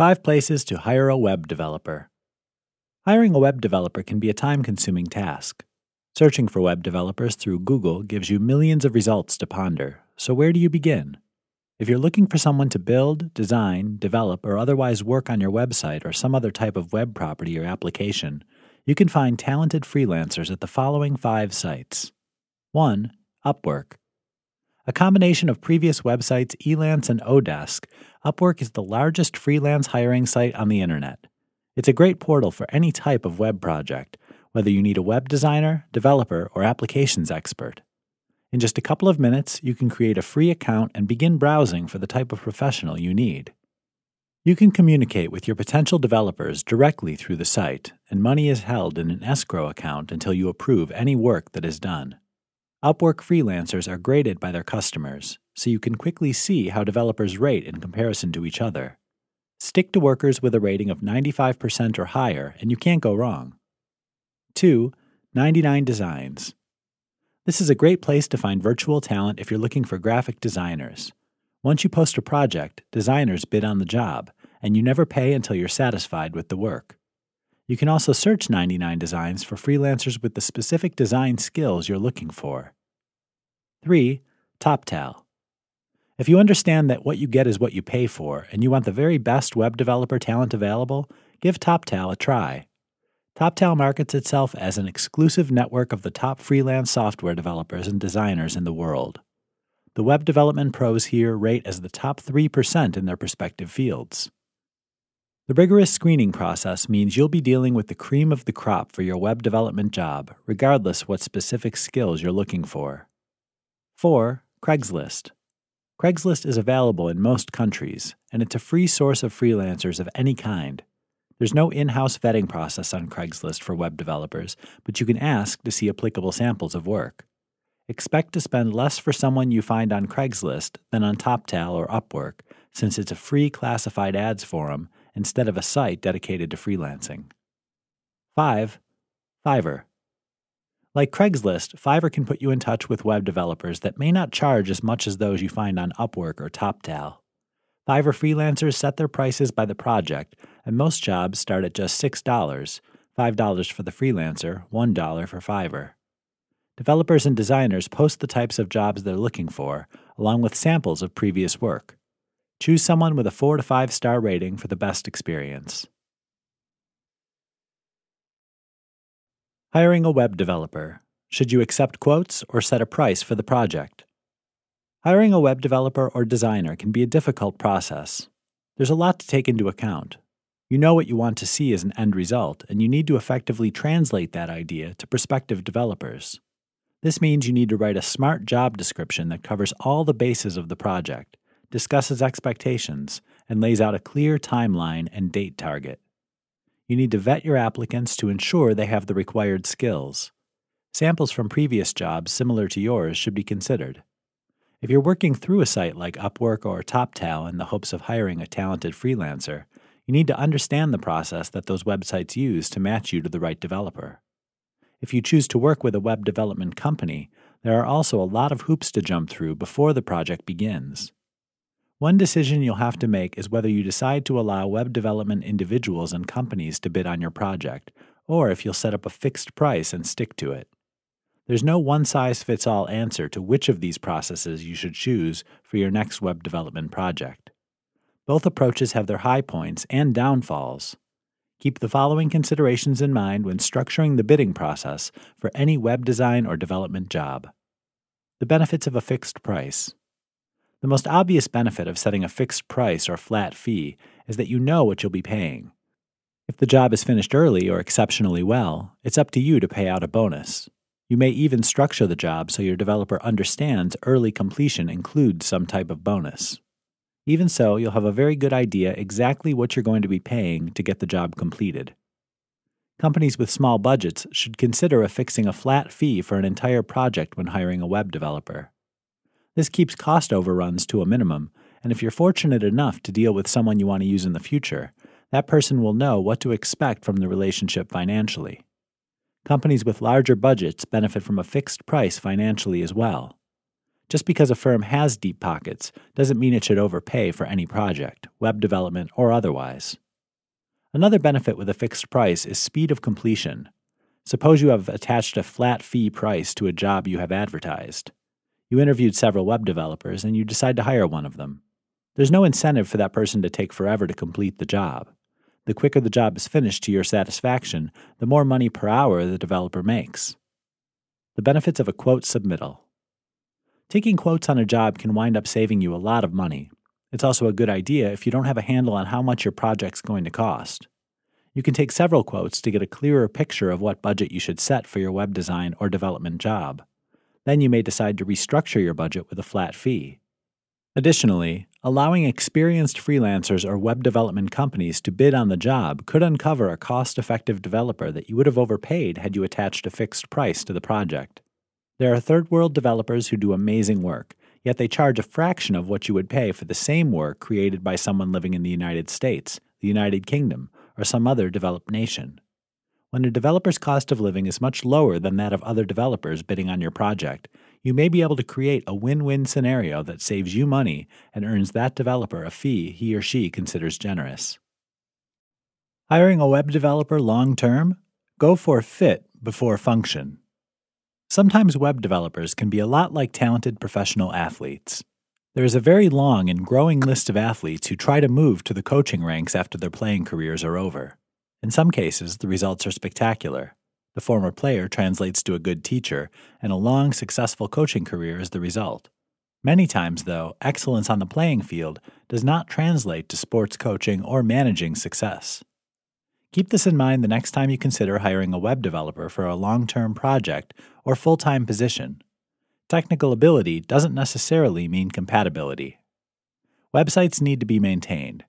Five places to hire a web developer. Hiring a web developer can be a time consuming task. Searching for web developers through Google gives you millions of results to ponder, so where do you begin? If you're looking for someone to build, design, develop, or otherwise work on your website or some other type of web property or application, you can find talented freelancers at the following five sites 1. Upwork. A combination of previous websites Elance and Odesk, Upwork is the largest freelance hiring site on the internet. It's a great portal for any type of web project, whether you need a web designer, developer, or applications expert. In just a couple of minutes, you can create a free account and begin browsing for the type of professional you need. You can communicate with your potential developers directly through the site, and money is held in an escrow account until you approve any work that is done. Upwork freelancers are graded by their customers, so you can quickly see how developers rate in comparison to each other. Stick to workers with a rating of 95% or higher, and you can't go wrong. 2. 99 Designs. This is a great place to find virtual talent if you're looking for graphic designers. Once you post a project, designers bid on the job, and you never pay until you're satisfied with the work. You can also search 99 Designs for freelancers with the specific design skills you're looking for. 3. TopTal. If you understand that what you get is what you pay for, and you want the very best web developer talent available, give TopTal a try. TopTal markets itself as an exclusive network of the top freelance software developers and designers in the world. The web development pros here rate as the top 3% in their respective fields. The rigorous screening process means you'll be dealing with the cream of the crop for your web development job, regardless what specific skills you're looking for. 4. Craigslist. Craigslist is available in most countries, and it's a free source of freelancers of any kind. There's no in house vetting process on Craigslist for web developers, but you can ask to see applicable samples of work. Expect to spend less for someone you find on Craigslist than on TopTal or Upwork, since it's a free classified ads forum instead of a site dedicated to freelancing. 5. Fiverr. Like Craigslist, Fiverr can put you in touch with web developers that may not charge as much as those you find on Upwork or TopTal. Fiverr freelancers set their prices by the project, and most jobs start at just $6, $5 for the freelancer, $1 for Fiverr. Developers and designers post the types of jobs they're looking for, along with samples of previous work. Choose someone with a 4 to 5 star rating for the best experience. Hiring a web developer. Should you accept quotes or set a price for the project? Hiring a web developer or designer can be a difficult process. There's a lot to take into account. You know what you want to see as an end result, and you need to effectively translate that idea to prospective developers. This means you need to write a smart job description that covers all the bases of the project, discusses expectations, and lays out a clear timeline and date target. You need to vet your applicants to ensure they have the required skills. Samples from previous jobs similar to yours should be considered. If you're working through a site like Upwork or TopTal in the hopes of hiring a talented freelancer, you need to understand the process that those websites use to match you to the right developer. If you choose to work with a web development company, there are also a lot of hoops to jump through before the project begins. One decision you'll have to make is whether you decide to allow web development individuals and companies to bid on your project, or if you'll set up a fixed price and stick to it. There's no one size fits all answer to which of these processes you should choose for your next web development project. Both approaches have their high points and downfalls. Keep the following considerations in mind when structuring the bidding process for any web design or development job. The benefits of a fixed price. The most obvious benefit of setting a fixed price or flat fee is that you know what you'll be paying. If the job is finished early or exceptionally well, it's up to you to pay out a bonus. You may even structure the job so your developer understands early completion includes some type of bonus. Even so, you'll have a very good idea exactly what you're going to be paying to get the job completed. Companies with small budgets should consider affixing a flat fee for an entire project when hiring a web developer. This keeps cost overruns to a minimum, and if you're fortunate enough to deal with someone you want to use in the future, that person will know what to expect from the relationship financially. Companies with larger budgets benefit from a fixed price financially as well. Just because a firm has deep pockets doesn't mean it should overpay for any project, web development or otherwise. Another benefit with a fixed price is speed of completion. Suppose you have attached a flat fee price to a job you have advertised. You interviewed several web developers and you decide to hire one of them. There's no incentive for that person to take forever to complete the job. The quicker the job is finished to your satisfaction, the more money per hour the developer makes. The benefits of a quote submittal. Taking quotes on a job can wind up saving you a lot of money. It's also a good idea if you don't have a handle on how much your project's going to cost. You can take several quotes to get a clearer picture of what budget you should set for your web design or development job. Then you may decide to restructure your budget with a flat fee. Additionally, allowing experienced freelancers or web development companies to bid on the job could uncover a cost effective developer that you would have overpaid had you attached a fixed price to the project. There are third world developers who do amazing work, yet they charge a fraction of what you would pay for the same work created by someone living in the United States, the United Kingdom, or some other developed nation. When a developer's cost of living is much lower than that of other developers bidding on your project, you may be able to create a win win scenario that saves you money and earns that developer a fee he or she considers generous. Hiring a web developer long term? Go for fit before function. Sometimes web developers can be a lot like talented professional athletes. There is a very long and growing list of athletes who try to move to the coaching ranks after their playing careers are over. In some cases, the results are spectacular. The former player translates to a good teacher, and a long, successful coaching career is the result. Many times, though, excellence on the playing field does not translate to sports coaching or managing success. Keep this in mind the next time you consider hiring a web developer for a long term project or full time position. Technical ability doesn't necessarily mean compatibility. Websites need to be maintained.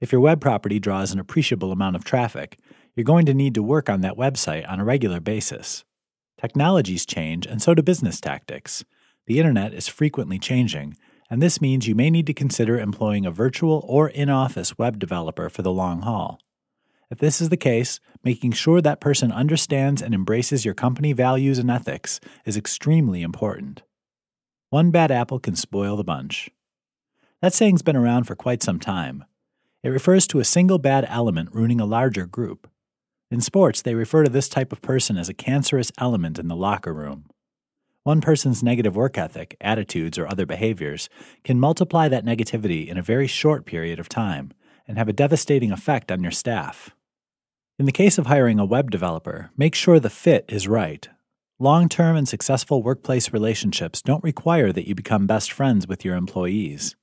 If your web property draws an appreciable amount of traffic, you're going to need to work on that website on a regular basis. Technologies change, and so do business tactics. The internet is frequently changing, and this means you may need to consider employing a virtual or in office web developer for the long haul. If this is the case, making sure that person understands and embraces your company values and ethics is extremely important. One bad apple can spoil the bunch. That saying's been around for quite some time. It refers to a single bad element ruining a larger group. In sports, they refer to this type of person as a cancerous element in the locker room. One person's negative work ethic, attitudes, or other behaviors can multiply that negativity in a very short period of time and have a devastating effect on your staff. In the case of hiring a web developer, make sure the fit is right. Long term and successful workplace relationships don't require that you become best friends with your employees.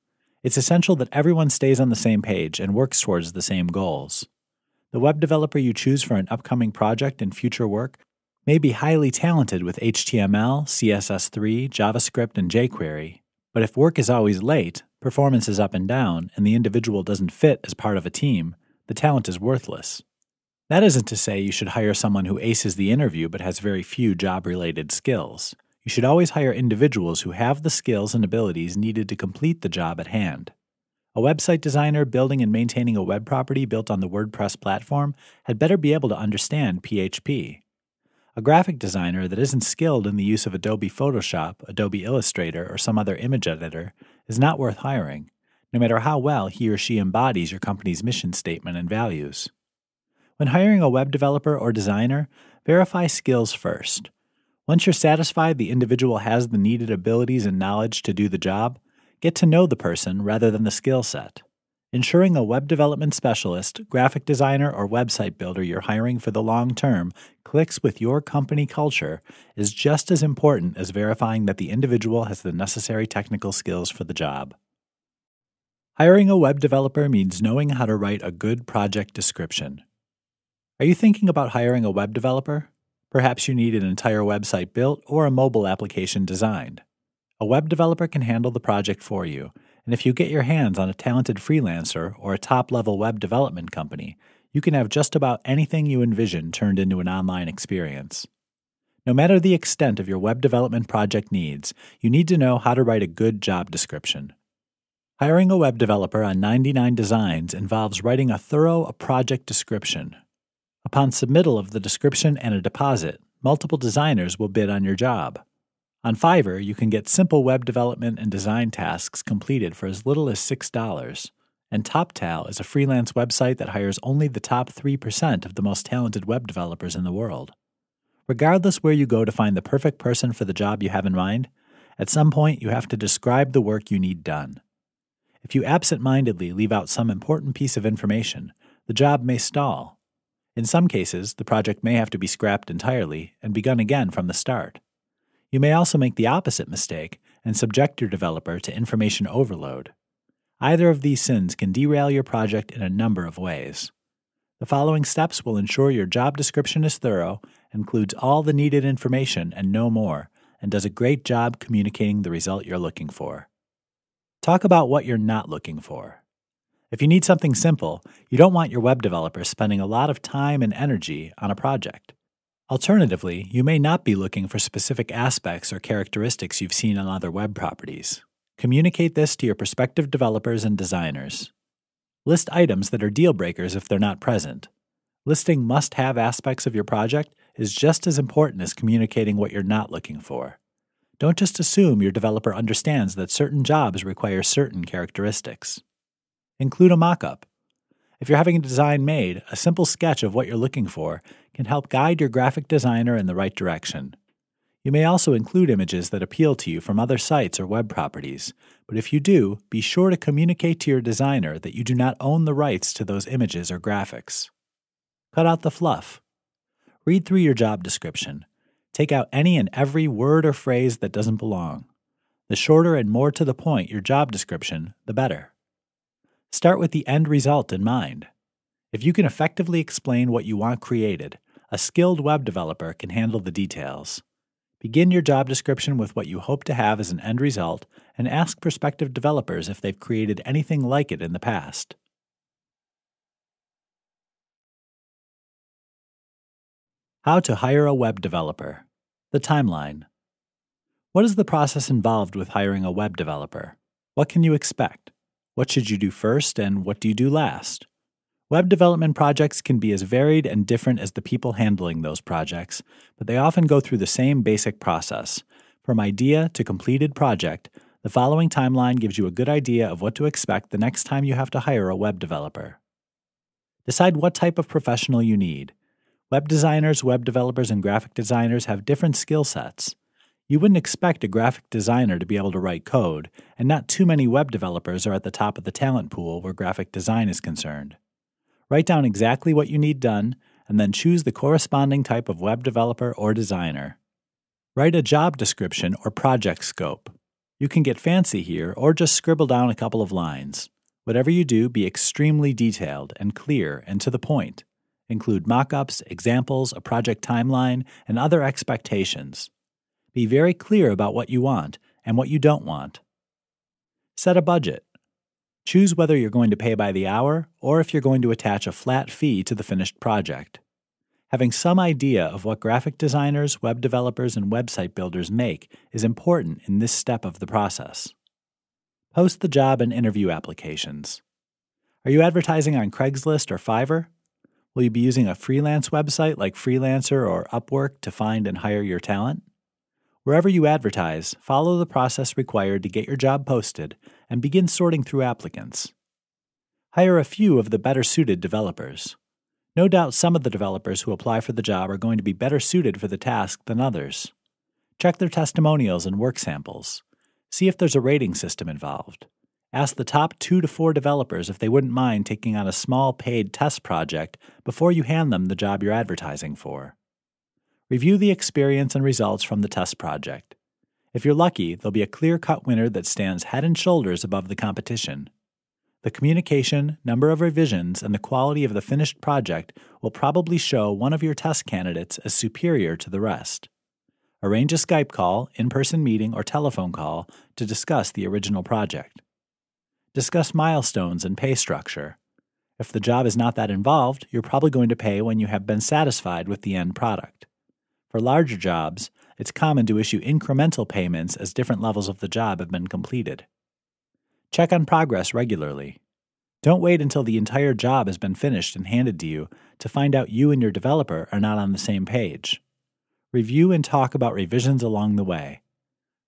It's essential that everyone stays on the same page and works towards the same goals. The web developer you choose for an upcoming project and future work may be highly talented with HTML, CSS3, JavaScript, and jQuery, but if work is always late, performance is up and down, and the individual doesn't fit as part of a team, the talent is worthless. That isn't to say you should hire someone who aces the interview but has very few job related skills. You should always hire individuals who have the skills and abilities needed to complete the job at hand. A website designer building and maintaining a web property built on the WordPress platform had better be able to understand PHP. A graphic designer that isn't skilled in the use of Adobe Photoshop, Adobe Illustrator, or some other image editor is not worth hiring, no matter how well he or she embodies your company's mission statement and values. When hiring a web developer or designer, verify skills first. Once you're satisfied the individual has the needed abilities and knowledge to do the job, get to know the person rather than the skill set. Ensuring a web development specialist, graphic designer, or website builder you're hiring for the long term clicks with your company culture is just as important as verifying that the individual has the necessary technical skills for the job. Hiring a web developer means knowing how to write a good project description. Are you thinking about hiring a web developer? Perhaps you need an entire website built or a mobile application designed. A web developer can handle the project for you and if you get your hands on a talented freelancer or a top level web development company, you can have just about anything you envision turned into an online experience. No matter the extent of your web development project needs, you need to know how to write a good job description. Hiring a web developer on 99 Designs involves writing a thorough project description. Upon submittal of the description and a deposit, multiple designers will bid on your job. On Fiverr, you can get simple web development and design tasks completed for as little as $6. And TopTal is a freelance website that hires only the top 3% of the most talented web developers in the world. Regardless where you go to find the perfect person for the job you have in mind, at some point you have to describe the work you need done. If you absent mindedly leave out some important piece of information, the job may stall. In some cases, the project may have to be scrapped entirely and begun again from the start. You may also make the opposite mistake and subject your developer to information overload. Either of these sins can derail your project in a number of ways. The following steps will ensure your job description is thorough, includes all the needed information and no more, and does a great job communicating the result you're looking for. Talk about what you're not looking for. If you need something simple, you don't want your web developer spending a lot of time and energy on a project. Alternatively, you may not be looking for specific aspects or characteristics you've seen on other web properties. Communicate this to your prospective developers and designers. List items that are deal breakers if they're not present. Listing must have aspects of your project is just as important as communicating what you're not looking for. Don't just assume your developer understands that certain jobs require certain characteristics. Include a mockup. If you're having a design made, a simple sketch of what you're looking for can help guide your graphic designer in the right direction. You may also include images that appeal to you from other sites or web properties, but if you do, be sure to communicate to your designer that you do not own the rights to those images or graphics. Cut out the fluff. Read through your job description. Take out any and every word or phrase that doesn't belong. The shorter and more to the point your job description, the better. Start with the end result in mind. If you can effectively explain what you want created, a skilled web developer can handle the details. Begin your job description with what you hope to have as an end result and ask prospective developers if they've created anything like it in the past. How to hire a web developer. The timeline. What is the process involved with hiring a web developer? What can you expect? What should you do first and what do you do last? Web development projects can be as varied and different as the people handling those projects, but they often go through the same basic process. From idea to completed project, the following timeline gives you a good idea of what to expect the next time you have to hire a web developer. Decide what type of professional you need. Web designers, web developers, and graphic designers have different skill sets. You wouldn't expect a graphic designer to be able to write code, and not too many web developers are at the top of the talent pool where graphic design is concerned. Write down exactly what you need done, and then choose the corresponding type of web developer or designer. Write a job description or project scope. You can get fancy here or just scribble down a couple of lines. Whatever you do, be extremely detailed and clear and to the point. Include mockups, examples, a project timeline, and other expectations. Be very clear about what you want and what you don't want. Set a budget. Choose whether you're going to pay by the hour or if you're going to attach a flat fee to the finished project. Having some idea of what graphic designers, web developers, and website builders make is important in this step of the process. Post the job and interview applications. Are you advertising on Craigslist or Fiverr? Will you be using a freelance website like Freelancer or Upwork to find and hire your talent? Wherever you advertise, follow the process required to get your job posted and begin sorting through applicants. Hire a few of the better suited developers. No doubt some of the developers who apply for the job are going to be better suited for the task than others. Check their testimonials and work samples. See if there's a rating system involved. Ask the top two to four developers if they wouldn't mind taking on a small paid test project before you hand them the job you're advertising for. Review the experience and results from the test project. If you're lucky, there'll be a clear cut winner that stands head and shoulders above the competition. The communication, number of revisions, and the quality of the finished project will probably show one of your test candidates as superior to the rest. Arrange a Skype call, in person meeting, or telephone call to discuss the original project. Discuss milestones and pay structure. If the job is not that involved, you're probably going to pay when you have been satisfied with the end product. For larger jobs, it's common to issue incremental payments as different levels of the job have been completed. Check on progress regularly. Don't wait until the entire job has been finished and handed to you to find out you and your developer are not on the same page. Review and talk about revisions along the way.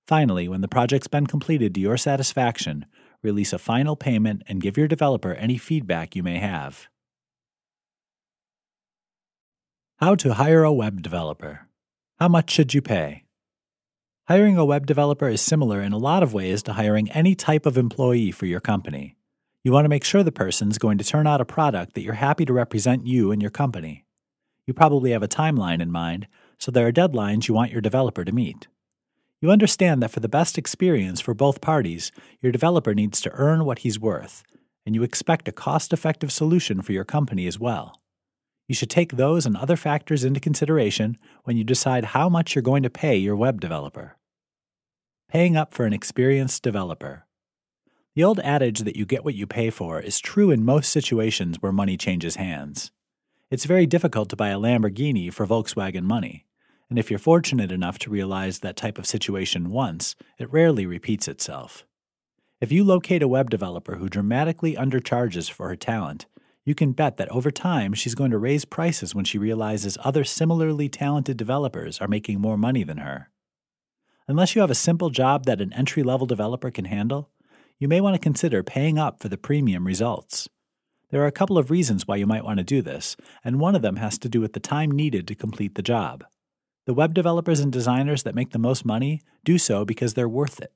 Finally, when the project's been completed to your satisfaction, release a final payment and give your developer any feedback you may have. How to hire a web developer. How much should you pay? Hiring a web developer is similar in a lot of ways to hiring any type of employee for your company. You want to make sure the person's going to turn out a product that you're happy to represent you and your company. You probably have a timeline in mind, so there are deadlines you want your developer to meet. You understand that for the best experience for both parties, your developer needs to earn what he's worth, and you expect a cost effective solution for your company as well. You should take those and other factors into consideration when you decide how much you're going to pay your web developer. Paying up for an experienced developer. The old adage that you get what you pay for is true in most situations where money changes hands. It's very difficult to buy a Lamborghini for Volkswagen money, and if you're fortunate enough to realize that type of situation once, it rarely repeats itself. If you locate a web developer who dramatically undercharges for her talent, you can bet that over time she's going to raise prices when she realizes other similarly talented developers are making more money than her. Unless you have a simple job that an entry level developer can handle, you may want to consider paying up for the premium results. There are a couple of reasons why you might want to do this, and one of them has to do with the time needed to complete the job. The web developers and designers that make the most money do so because they're worth it.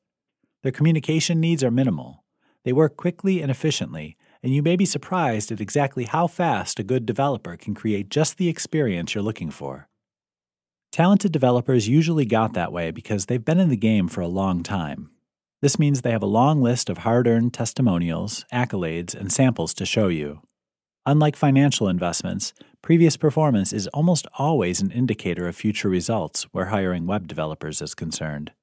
Their communication needs are minimal. They work quickly and efficiently, and you may be surprised at exactly how fast a good developer can create just the experience you're looking for. Talented developers usually got that way because they've been in the game for a long time. This means they have a long list of hard earned testimonials, accolades, and samples to show you. Unlike financial investments, previous performance is almost always an indicator of future results where hiring web developers is concerned.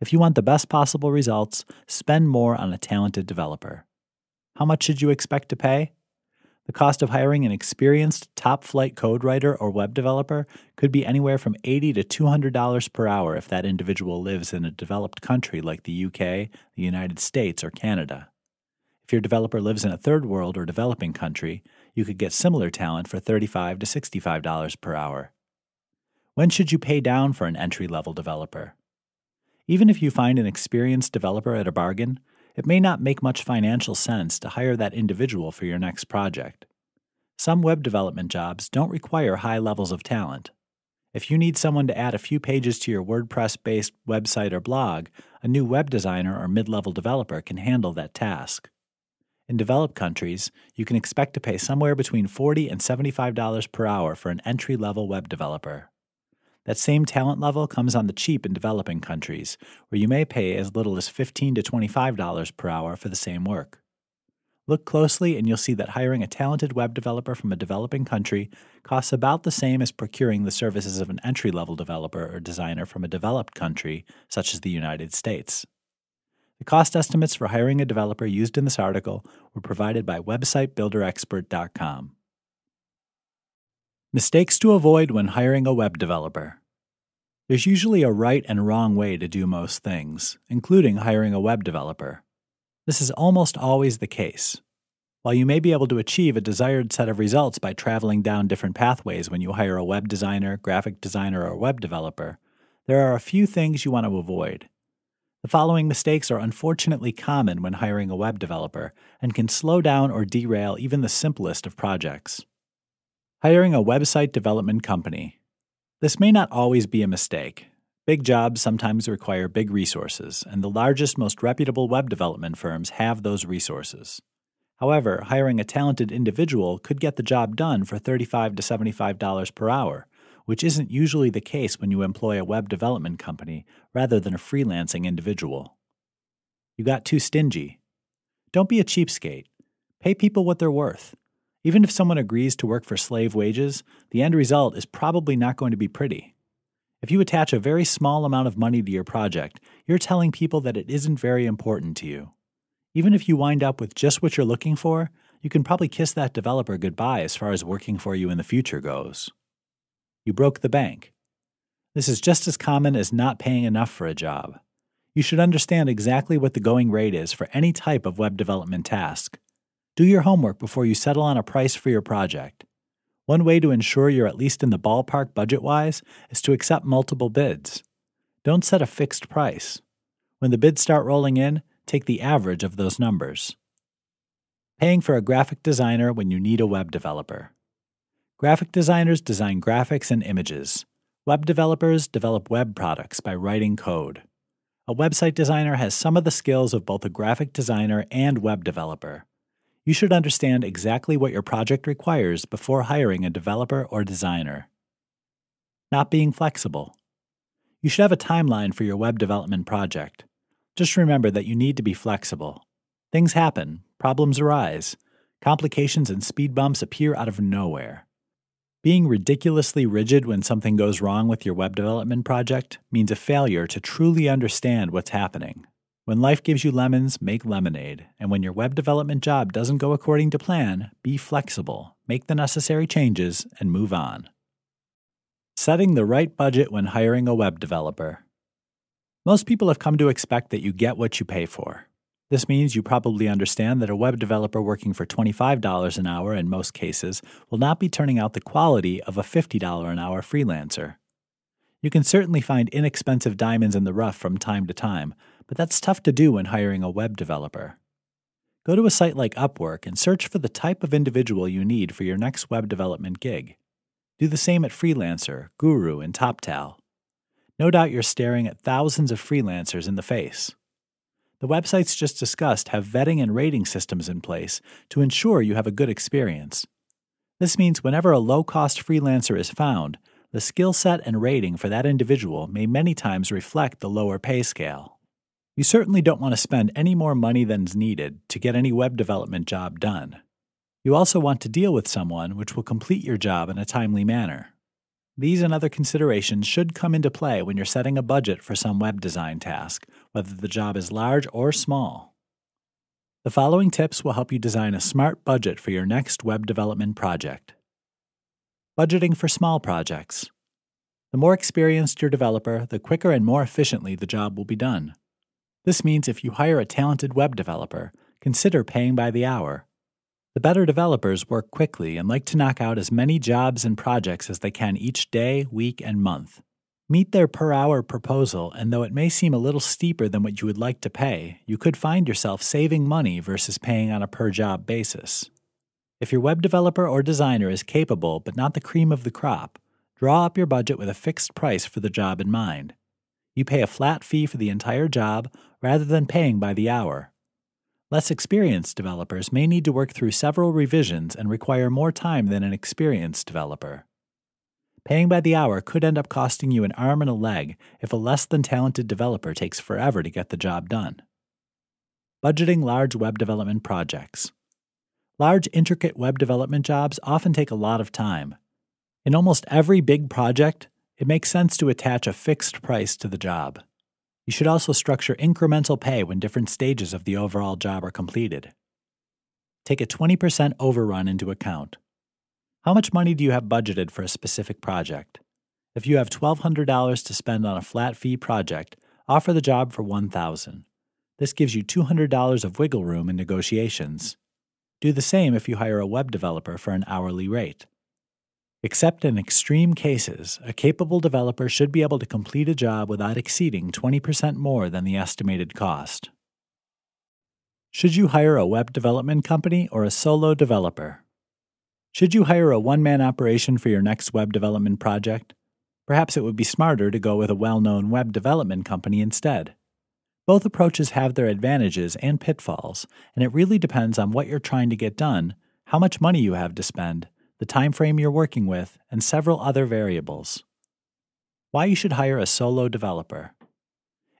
If you want the best possible results, spend more on a talented developer. How much should you expect to pay? The cost of hiring an experienced top flight code writer or web developer could be anywhere from 80 to $200 per hour if that individual lives in a developed country like the UK, the United States, or Canada. If your developer lives in a third world or developing country, you could get similar talent for 35 to $65 per hour. When should you pay down for an entry level developer? Even if you find an experienced developer at a bargain, it may not make much financial sense to hire that individual for your next project. Some web development jobs don't require high levels of talent. If you need someone to add a few pages to your WordPress based website or blog, a new web designer or mid level developer can handle that task. In developed countries, you can expect to pay somewhere between 40 and $75 per hour for an entry level web developer. That same talent level comes on the cheap in developing countries, where you may pay as little as 15 to $25 per hour for the same work. Look closely, and you'll see that hiring a talented web developer from a developing country costs about the same as procuring the services of an entry level developer or designer from a developed country, such as the United States. The cost estimates for hiring a developer used in this article were provided by WebsiteBuilderExpert.com. Mistakes to avoid when hiring a web developer. There's usually a right and wrong way to do most things, including hiring a web developer. This is almost always the case. While you may be able to achieve a desired set of results by traveling down different pathways when you hire a web designer, graphic designer, or web developer, there are a few things you want to avoid. The following mistakes are unfortunately common when hiring a web developer and can slow down or derail even the simplest of projects. Hiring a website development company. This may not always be a mistake. Big jobs sometimes require big resources, and the largest, most reputable web development firms have those resources. However, hiring a talented individual could get the job done for 35 to $75 per hour, which isn't usually the case when you employ a web development company rather than a freelancing individual. You got too stingy. Don't be a cheapskate. Pay people what they're worth. Even if someone agrees to work for slave wages, the end result is probably not going to be pretty. If you attach a very small amount of money to your project, you're telling people that it isn't very important to you. Even if you wind up with just what you're looking for, you can probably kiss that developer goodbye as far as working for you in the future goes. You broke the bank. This is just as common as not paying enough for a job. You should understand exactly what the going rate is for any type of web development task. Do your homework before you settle on a price for your project. One way to ensure you're at least in the ballpark budget wise is to accept multiple bids. Don't set a fixed price. When the bids start rolling in, take the average of those numbers. Paying for a graphic designer when you need a web developer. Graphic designers design graphics and images. Web developers develop web products by writing code. A website designer has some of the skills of both a graphic designer and web developer. You should understand exactly what your project requires before hiring a developer or designer. Not being flexible. You should have a timeline for your web development project. Just remember that you need to be flexible. Things happen, problems arise, complications and speed bumps appear out of nowhere. Being ridiculously rigid when something goes wrong with your web development project means a failure to truly understand what's happening. When life gives you lemons, make lemonade. And when your web development job doesn't go according to plan, be flexible, make the necessary changes, and move on. Setting the right budget when hiring a web developer. Most people have come to expect that you get what you pay for. This means you probably understand that a web developer working for $25 an hour in most cases will not be turning out the quality of a $50 an hour freelancer. You can certainly find inexpensive diamonds in the rough from time to time, but that's tough to do when hiring a web developer. Go to a site like Upwork and search for the type of individual you need for your next web development gig. Do the same at Freelancer, Guru, and TopTal. No doubt you're staring at thousands of freelancers in the face. The websites just discussed have vetting and rating systems in place to ensure you have a good experience. This means whenever a low cost freelancer is found, the skill set and rating for that individual may many times reflect the lower pay scale. You certainly don't want to spend any more money than's needed to get any web development job done. You also want to deal with someone which will complete your job in a timely manner. These and other considerations should come into play when you're setting a budget for some web design task, whether the job is large or small. The following tips will help you design a smart budget for your next web development project. Budgeting for small projects. The more experienced your developer, the quicker and more efficiently the job will be done. This means if you hire a talented web developer, consider paying by the hour the better developers work quickly and like to knock out as many jobs and projects as they can each day, week, and month. Meet their per hour proposal, and though it may seem a little steeper than what you would like to pay, you could find yourself saving money versus paying on a per job basis. If your web developer or designer is capable but not the cream of the crop, draw up your budget with a fixed price for the job in mind. You pay a flat fee for the entire job rather than paying by the hour. Less experienced developers may need to work through several revisions and require more time than an experienced developer. Paying by the hour could end up costing you an arm and a leg if a less than talented developer takes forever to get the job done. Budgeting large web development projects. Large, intricate web development jobs often take a lot of time. In almost every big project, it makes sense to attach a fixed price to the job. You should also structure incremental pay when different stages of the overall job are completed. Take a 20% overrun into account. How much money do you have budgeted for a specific project? If you have $1,200 to spend on a flat fee project, offer the job for 1,000. This gives you $200 of wiggle room in negotiations. Do the same if you hire a web developer for an hourly rate. Except in extreme cases, a capable developer should be able to complete a job without exceeding 20% more than the estimated cost. Should you hire a web development company or a solo developer? Should you hire a one man operation for your next web development project? Perhaps it would be smarter to go with a well known web development company instead. Both approaches have their advantages and pitfalls, and it really depends on what you're trying to get done, how much money you have to spend, the time frame you're working with, and several other variables. Why you should hire a solo developer.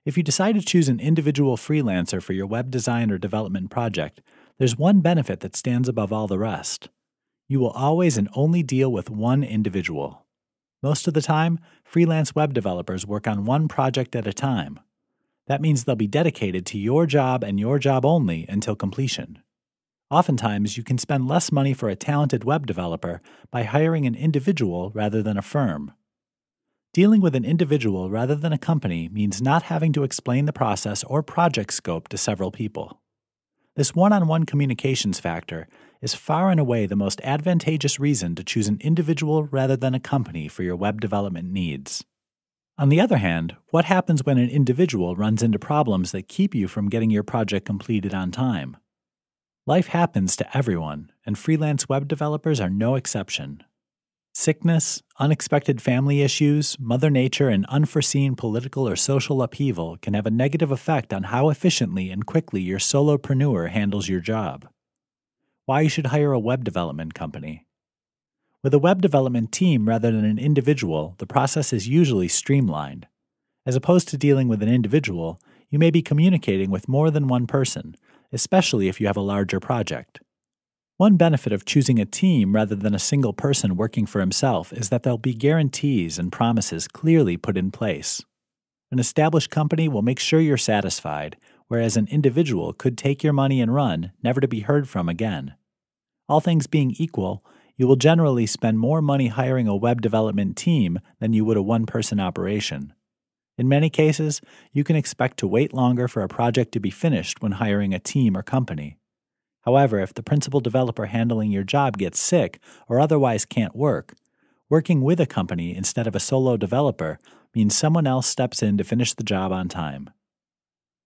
If you decide to choose an individual freelancer for your web design or development project, there's one benefit that stands above all the rest. You will always and only deal with one individual. Most of the time, freelance web developers work on one project at a time. That means they'll be dedicated to your job and your job only until completion. Oftentimes, you can spend less money for a talented web developer by hiring an individual rather than a firm. Dealing with an individual rather than a company means not having to explain the process or project scope to several people. This one on one communications factor is far and away the most advantageous reason to choose an individual rather than a company for your web development needs. On the other hand, what happens when an individual runs into problems that keep you from getting your project completed on time? Life happens to everyone, and freelance web developers are no exception. Sickness, unexpected family issues, Mother Nature, and unforeseen political or social upheaval can have a negative effect on how efficiently and quickly your solopreneur handles your job. Why you should hire a web development company. With a web development team rather than an individual, the process is usually streamlined. As opposed to dealing with an individual, you may be communicating with more than one person, especially if you have a larger project. One benefit of choosing a team rather than a single person working for himself is that there'll be guarantees and promises clearly put in place. An established company will make sure you're satisfied, whereas an individual could take your money and run, never to be heard from again. All things being equal, you will generally spend more money hiring a web development team than you would a one person operation. In many cases, you can expect to wait longer for a project to be finished when hiring a team or company. However, if the principal developer handling your job gets sick or otherwise can't work, working with a company instead of a solo developer means someone else steps in to finish the job on time.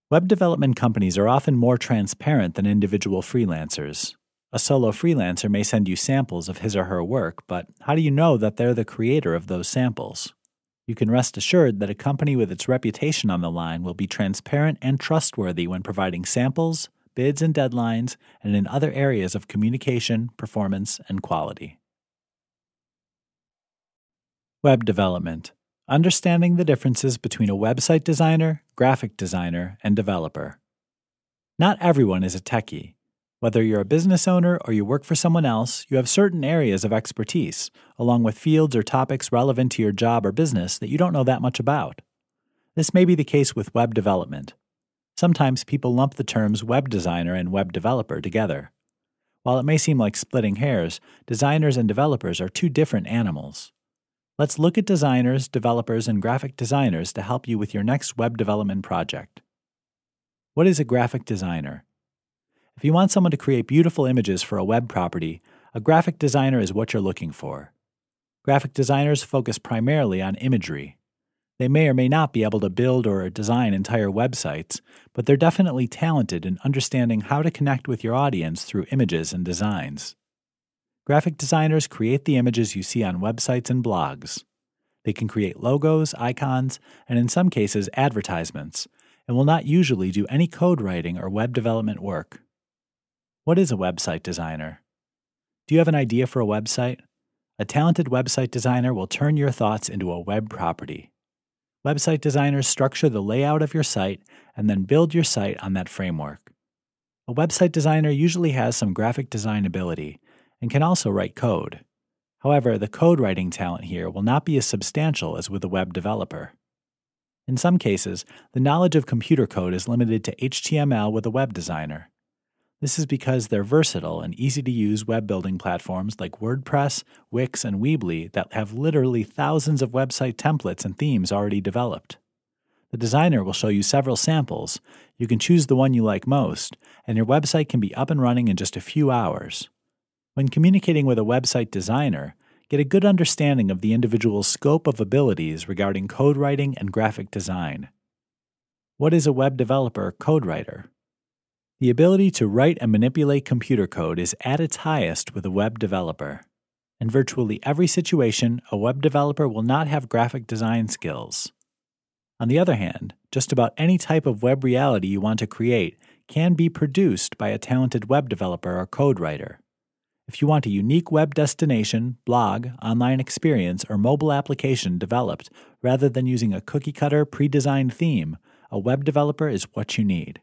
Web development companies are often more transparent than individual freelancers. A solo freelancer may send you samples of his or her work, but how do you know that they're the creator of those samples? You can rest assured that a company with its reputation on the line will be transparent and trustworthy when providing samples, bids and deadlines, and in other areas of communication, performance, and quality. Web development Understanding the differences between a website designer, graphic designer, and developer. Not everyone is a techie. Whether you're a business owner or you work for someone else, you have certain areas of expertise, along with fields or topics relevant to your job or business that you don't know that much about. This may be the case with web development. Sometimes people lump the terms web designer and web developer together. While it may seem like splitting hairs, designers and developers are two different animals. Let's look at designers, developers, and graphic designers to help you with your next web development project. What is a graphic designer? If you want someone to create beautiful images for a web property, a graphic designer is what you're looking for. Graphic designers focus primarily on imagery. They may or may not be able to build or design entire websites, but they're definitely talented in understanding how to connect with your audience through images and designs. Graphic designers create the images you see on websites and blogs. They can create logos, icons, and in some cases, advertisements, and will not usually do any code writing or web development work. What is a website designer? Do you have an idea for a website? A talented website designer will turn your thoughts into a web property. Website designers structure the layout of your site and then build your site on that framework. A website designer usually has some graphic design ability and can also write code. However, the code writing talent here will not be as substantial as with a web developer. In some cases, the knowledge of computer code is limited to HTML with a web designer. This is because they're versatile and easy to use web building platforms like WordPress, Wix, and Weebly that have literally thousands of website templates and themes already developed. The designer will show you several samples. You can choose the one you like most, and your website can be up and running in just a few hours. When communicating with a website designer, get a good understanding of the individual's scope of abilities regarding code writing and graphic design. What is a web developer code writer? The ability to write and manipulate computer code is at its highest with a web developer. In virtually every situation, a web developer will not have graphic design skills. On the other hand, just about any type of web reality you want to create can be produced by a talented web developer or code writer. If you want a unique web destination, blog, online experience, or mobile application developed rather than using a cookie cutter pre designed theme, a web developer is what you need.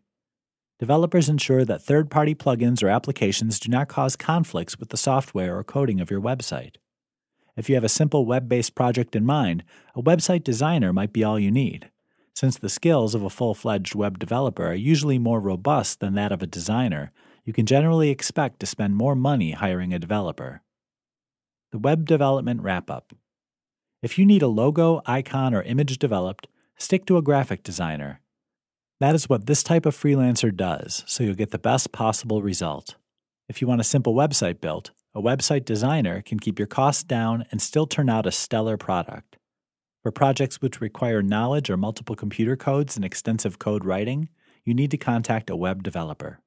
Developers ensure that third party plugins or applications do not cause conflicts with the software or coding of your website. If you have a simple web based project in mind, a website designer might be all you need. Since the skills of a full fledged web developer are usually more robust than that of a designer, you can generally expect to spend more money hiring a developer. The Web Development Wrap Up If you need a logo, icon, or image developed, stick to a graphic designer. That is what this type of freelancer does, so you'll get the best possible result. If you want a simple website built, a website designer can keep your costs down and still turn out a stellar product. For projects which require knowledge or multiple computer codes and extensive code writing, you need to contact a web developer.